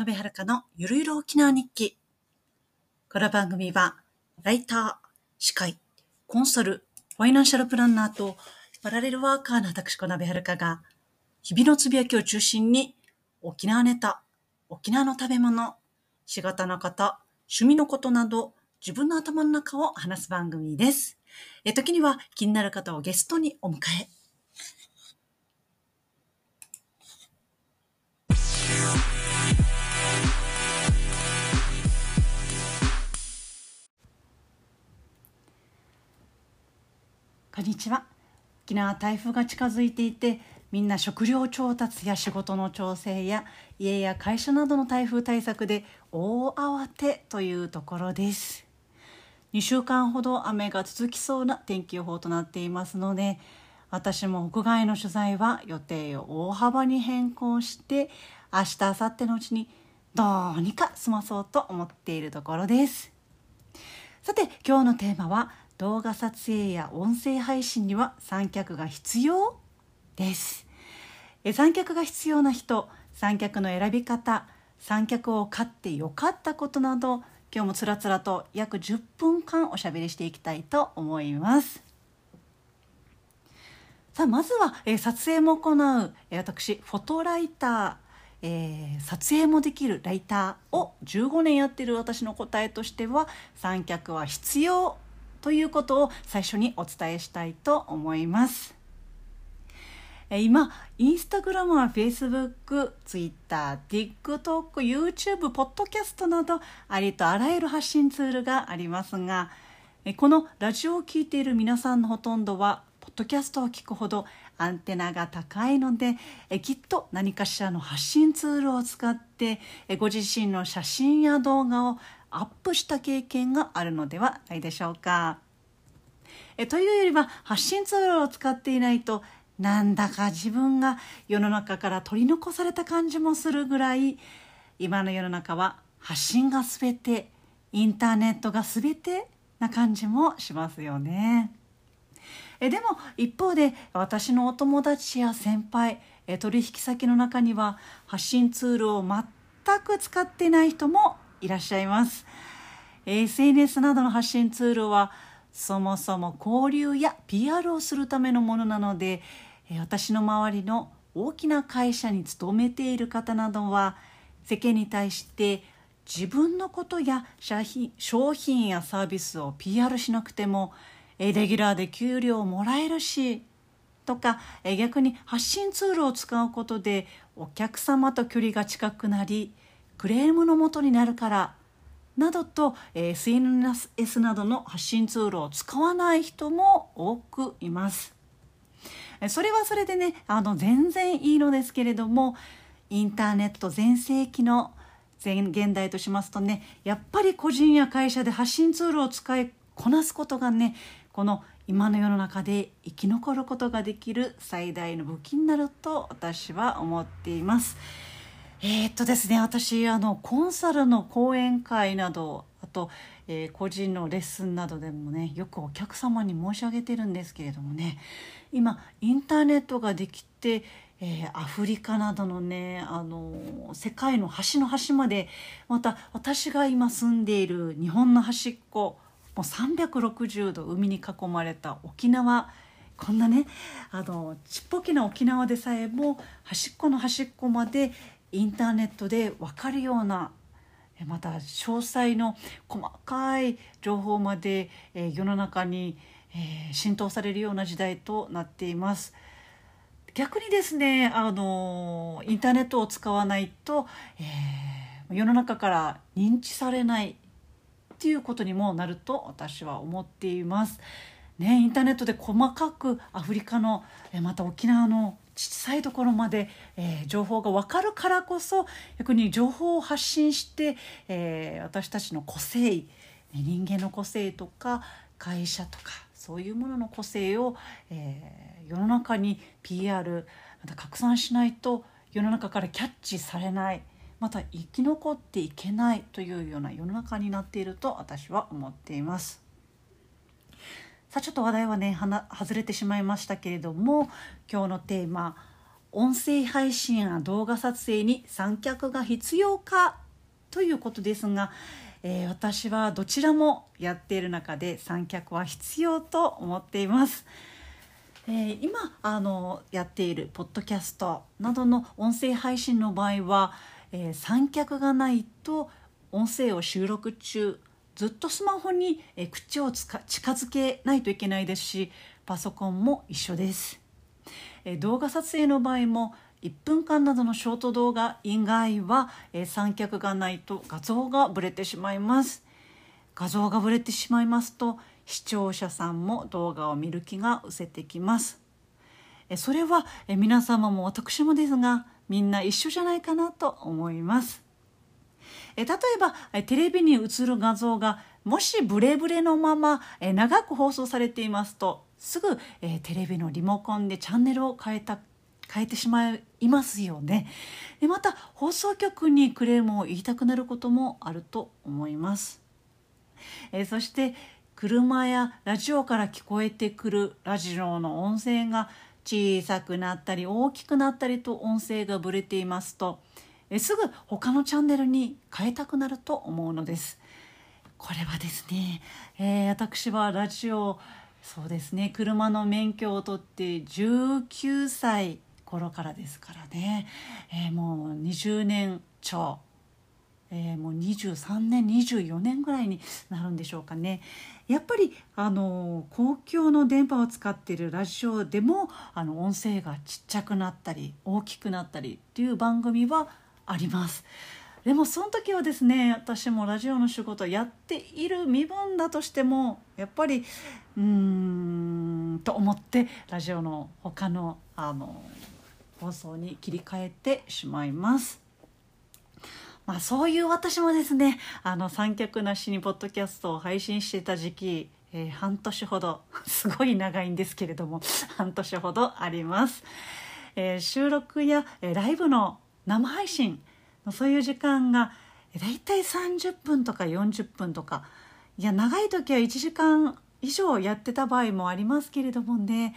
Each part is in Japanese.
辺遥のゆるゆる沖縄日記。この番組は、ライター、司会、コンサル、ファイナンシャルプランナーと、パラレルワーカーの私、小鍋遥が、日々のつぶやきを中心に、沖縄ネタ、沖縄の食べ物、仕事のこと、趣味のことなど、自分の頭の中を話す番組です。え時には気になる方をゲストにお迎え。こんにちは。沖縄台風が近づいていてみんな食料調達や仕事の調整や家や会社などの台風対策で大慌てというところです。2週間ほど雨が続きそうな天気予報となっていますので私も屋外の取材は予定を大幅に変更して明日明後日のうちにどうにか済まそうと思っているところです。さて今日のテーマは動画撮影や音声配信には三脚が必要？です。三脚が必要な人三脚の選び方三脚を買ってよかったことなど今日もつらつらと約10分間おしゃべりしていきたいと思います。さあまずは、え撮影も行う、え私フォトライターえー、撮影もできるライターを15年やってる私の答えとしては三脚は必要ということを最初にお伝えしたいと思います。今、インスタグラムは Facebook、Twitter、TikTok、YouTube、ポッドキャストなどありとあらゆる発信ツールがありますが、このラジオを聴いている皆さんのほとんどは、ポッドキャストを聞くほどアンテナが高いので、きっと何かしらの発信ツールを使って、ご自身の写真や動画をアップした経験があるのではないでしょうか。えというよりは発信ツールを使っていないとなんだか自分が世の中から取り残された感じもするぐらい今の世の中は発信が全てインターネットが全てな感じもしますよね。えでも一方で私のお友達や先輩え取引先の中には発信ツールを全く使っていない人もいらっしゃいます。SNS などの発信ツールはそもそも交流や PR をするためのものなので私の周りの大きな会社に勤めている方などは世間に対して自分のことや商品やサービスを PR しなくてもレギュラーで給料をもらえるしとか逆に発信ツールを使うことでお客様と距離が近くなりクレームのもとになるからなどと、SNS などの発信ツールを使わない人も多くいます。それはそれでねあの全然いいのですけれどもインターネット全盛期の現代としますとねやっぱり個人や会社で発信ツールを使いこなすことがねこの今の世の中で生き残ることができる最大の武器になると私は思っています。えー、っとですね私あのコンサルの講演会などあと、えー、個人のレッスンなどでもねよくお客様に申し上げてるんですけれどもね今インターネットができて、えー、アフリカなどのねあの世界の端の端までまた私が今住んでいる日本の端っこもう360度海に囲まれた沖縄こんなねあのちっぽけな沖縄でさえも端っこの端っこまでインターネットで分かるようなまた詳細の細かい情報まで世の中に浸透されるような時代となっています。逆にですねあのインターネットを使わないと、えー、世の中から認知されないっていうことにもなると私は思っています。ね、インターネットで細かくアフリカのまた沖縄の小さいところまで、えー、情報が分かるからこそ逆に情報を発信して、えー、私たちの個性人間の個性とか会社とかそういうものの個性を、えー、世の中に PR また拡散しないと世の中からキャッチされないまた生き残っていけないというような世の中になっていると私は思っています。さあちょっと話題はねは外れてしまいましたけれども今日のテーマ音声配信や動画撮影に三脚が必要かということですが、えー、私はどちらもやっている中で三脚は必要と思っています。えー、今あのやっているポッドキャストなどの音声配信の場合は、えー、三脚がないと音声を収録中ずっとスマホに、え口を近づけないといけないですしパソコンも一緒です。え動画撮影の場合も1分間などのショート動画以外は、え三脚がないと画像がブレてしまいます。画像がブレてしまいますと視聴者さんも動画を見る気が失せてきます。えそれはえ皆様も私もですがみんな一緒じゃないかなと思います。え例えばテレビに映る画像がもしブレブレのままえ長く放送されていますとすぐ、え、テレビのリモコンでチャンネルを変えた変えてしまいますよね。でまた放送局にクレームを言いたくなることもあると思います、え、そして車やラジオから聞こえてくるラジオの音声が小さくなったり大きくなったりと音声がぶれていますとすぐ他のチャンネルに変えたくなると思うのです。これはですね、えー、私はラジオそうですね車の免許を取って19歳頃からですからね、えー、もう20年超、えー、もう23年24年ぐらいになるんでしょうかね。やっぱりあの公共の電波を使っているラジオでもあの音声がちっちゃくなったり大きくなったりっていう番組はあります。でもその時はですね私もラジオの仕事やっている身分だとしてもやっぱりうーんと思ってラジオの他のあの放送に切り替えてしまいます。まあ、そういう私もですねあの三脚なしにポッドキャストを配信していた時期、えー、半年ほど すごい長いんですけれども半年ほどあります。えー、収録や、えー、ライブの生配信そういう時間が大体30分とか40分とか。いや長い時は1時間以上やってた場合もありますけれどもね。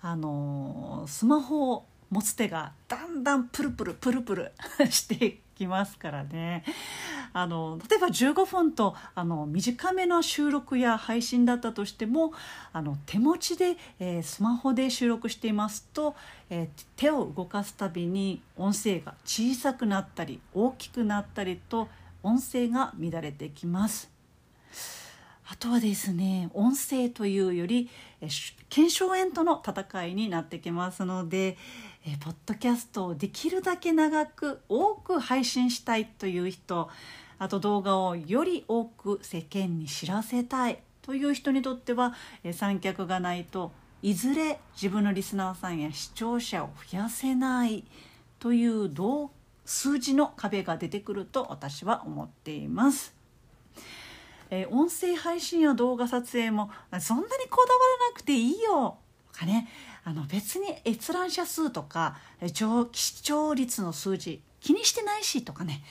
あのスマホを持つ手がだんだんプルプルプルプル してきますからねあの例えば15分とあの短めの収録や配信だったとしてもあの手持ちで、えー、スマホで収録していますと、えー、手を動かすたびに音声が小さくなったり大きくなったりと音声が乱れてきます。あとはですね音声というより腱鞘炎との戦いになってきますのでえポッドキャストをできるだけ長く多く配信したいという人あと動画をより多く世間に知らせたいという人にとっては、え三脚がないといずれ自分のリスナーさんや視聴者を増やせないという数字の壁が出てくると私は思っています。え、音声配信や動画撮影もそんなにこだわらなくていいよとかねあの別に閲覧者数とか視聴率の数字気にしてないしとかね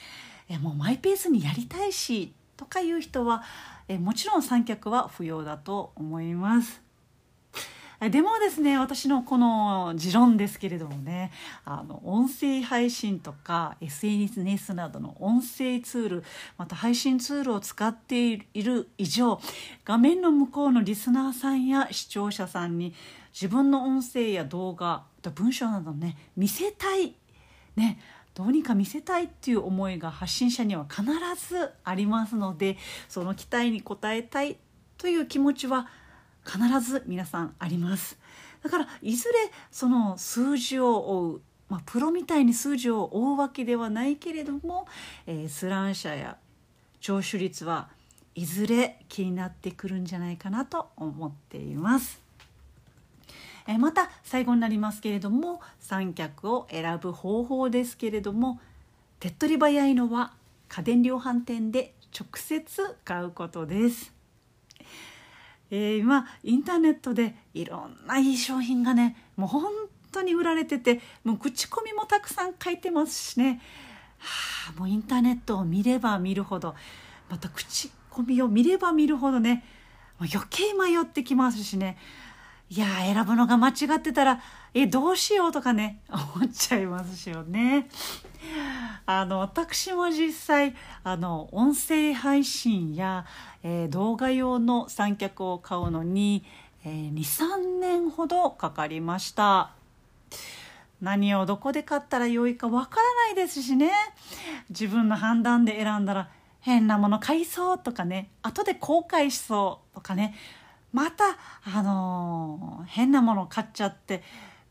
えもうマイペースにやりたいしとかいう人はえもちろん三脚は不要だと思います。でもですね私のこの持論ですけれどもねあの音声配信とか SNS などの音声ツールまた配信ツールを使っている以上画面の向こうのリスナーさんや視聴者さんに自分の音声や動画文章などね見せたいねどうにか見せたいっていう思いが発信者には必ずありますのでその期待に応えたいという気持ちは必ず皆さんありますだからいずれその数字を追う、まあ、プロみたいに数字を追うわけではないけれども、えー、スラン社や聴取率はいずれ気になってくるんじゃないかなと思っています。えまた最後になりますけれども三脚を選ぶ方法ですけれども手っ取り早いのは家電量販店で直接買うことです。えー、今インターネットでいろんないい商品がねもう本当に売られててもう口コミもたくさん書いてますしね、はあ、もうインターネットを見れば見るほどまた口コミを見れば見るほどね余計迷ってきますしねいや選ぶのが間違ってたらえどうしようとかね思っちゃいますよね。あの私も実際あの音声配信や、えー、動画用の三脚を買うのに、えー、23年ほどかかりました。何をどこで買ったらよいかわからないですしね。自分の判断で選んだら変なもの買いそうとかね後で後悔しそうとかね。またあの、変なものを買っちゃって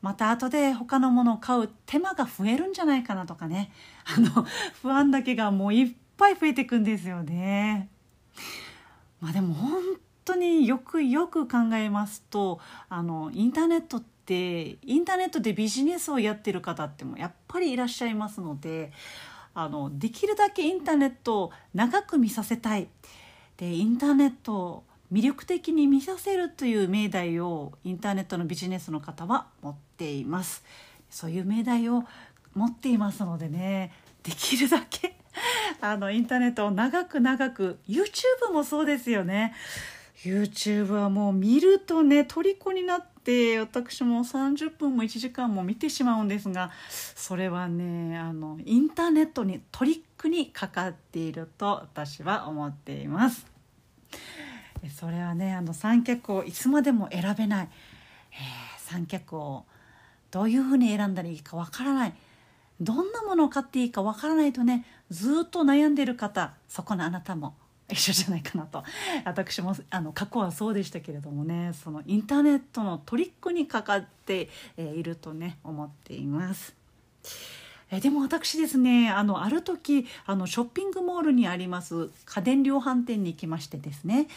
また後で他のものを買う手間が増えるんじゃないかなとかねあの不安だけがもういっぱい増えていくんですよね。まあでも本当によくよく考えますとあのインターネットってインターネットでビジネスをやってる方ってもやっぱりいらっしゃいますのであのできるだけインターネットを長く見させたいでインターネット魅力的に見させるという命題をインターネットのビジネスの方は持っていますそういう命題を持っていますのでねできるだけ あのインターネットを長く長く YouTube もそうですよね YouTube はもう見るとね虜になって私も30分も1時間も見てしまうんですがそれはねあのインターネットにトリックにかかっていると私は思っています。それはねあの三脚をいつまでも選べない、えー、三脚をどういうふうに選んだらいいかわからない。どんなものを買っていいかわからないとねずっと悩んでる方そこのあなたも一緒じゃないかなと。私もあの過去はそうでしたけれどもねそのインターネットのトリックにかかっているとね思っています。えでも私ですねあのある時あのショッピングモールにあります家電量販店に行きましてですね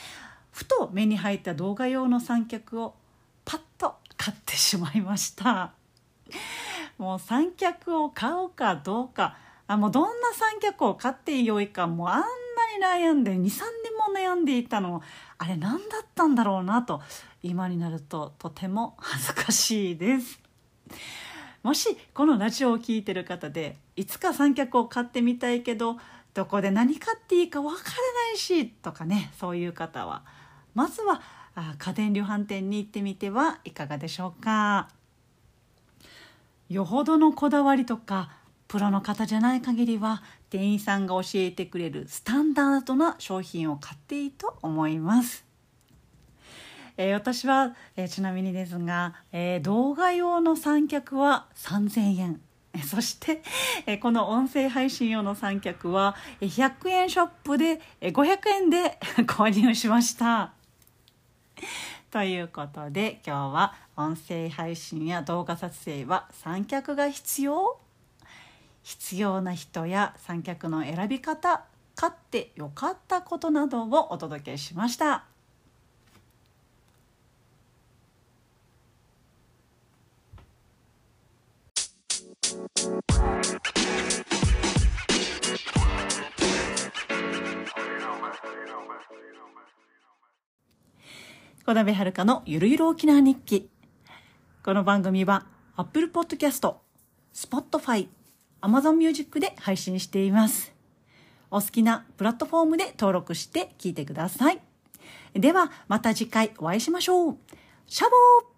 ふと目に入った動画用の三脚をパッと買ってしまいました。もう三脚を買うかどうか。あもうどんな三脚を買ってよいかもうあんなに悩んで23年も悩んでいたの。あれ何だったんだろうなと今になるととても恥ずかしいです。もしこのラジオを聴いてる方でいつか三脚を買ってみたいけどどこで何買っていいかわからないしとかねそういう方はまずは家電量販店に行ってみてはいかがでしょうかよほどのこだわりとかプロの方じゃない限りは店員さんが教えてくれるスタンダードな商品を買っていいと思います。えー、私は、えー、ちなみにですが、えー、動画用の三脚は3000円そして、えこの音声配信用の三脚は100円ショップで500円で 購入しました。ということで今日は音声配信や動画撮影は三脚が必要？必要な人や三脚の選び方買ってよかったことなどをお届けしました。小鍋遥のゆるゆる沖縄日記。この番組は Apple Podcast、Spotify、Amazon Music で配信しています。お好きなプラットフォームで登録して聞いてください。ではまた次回お会いしましょう。シャボー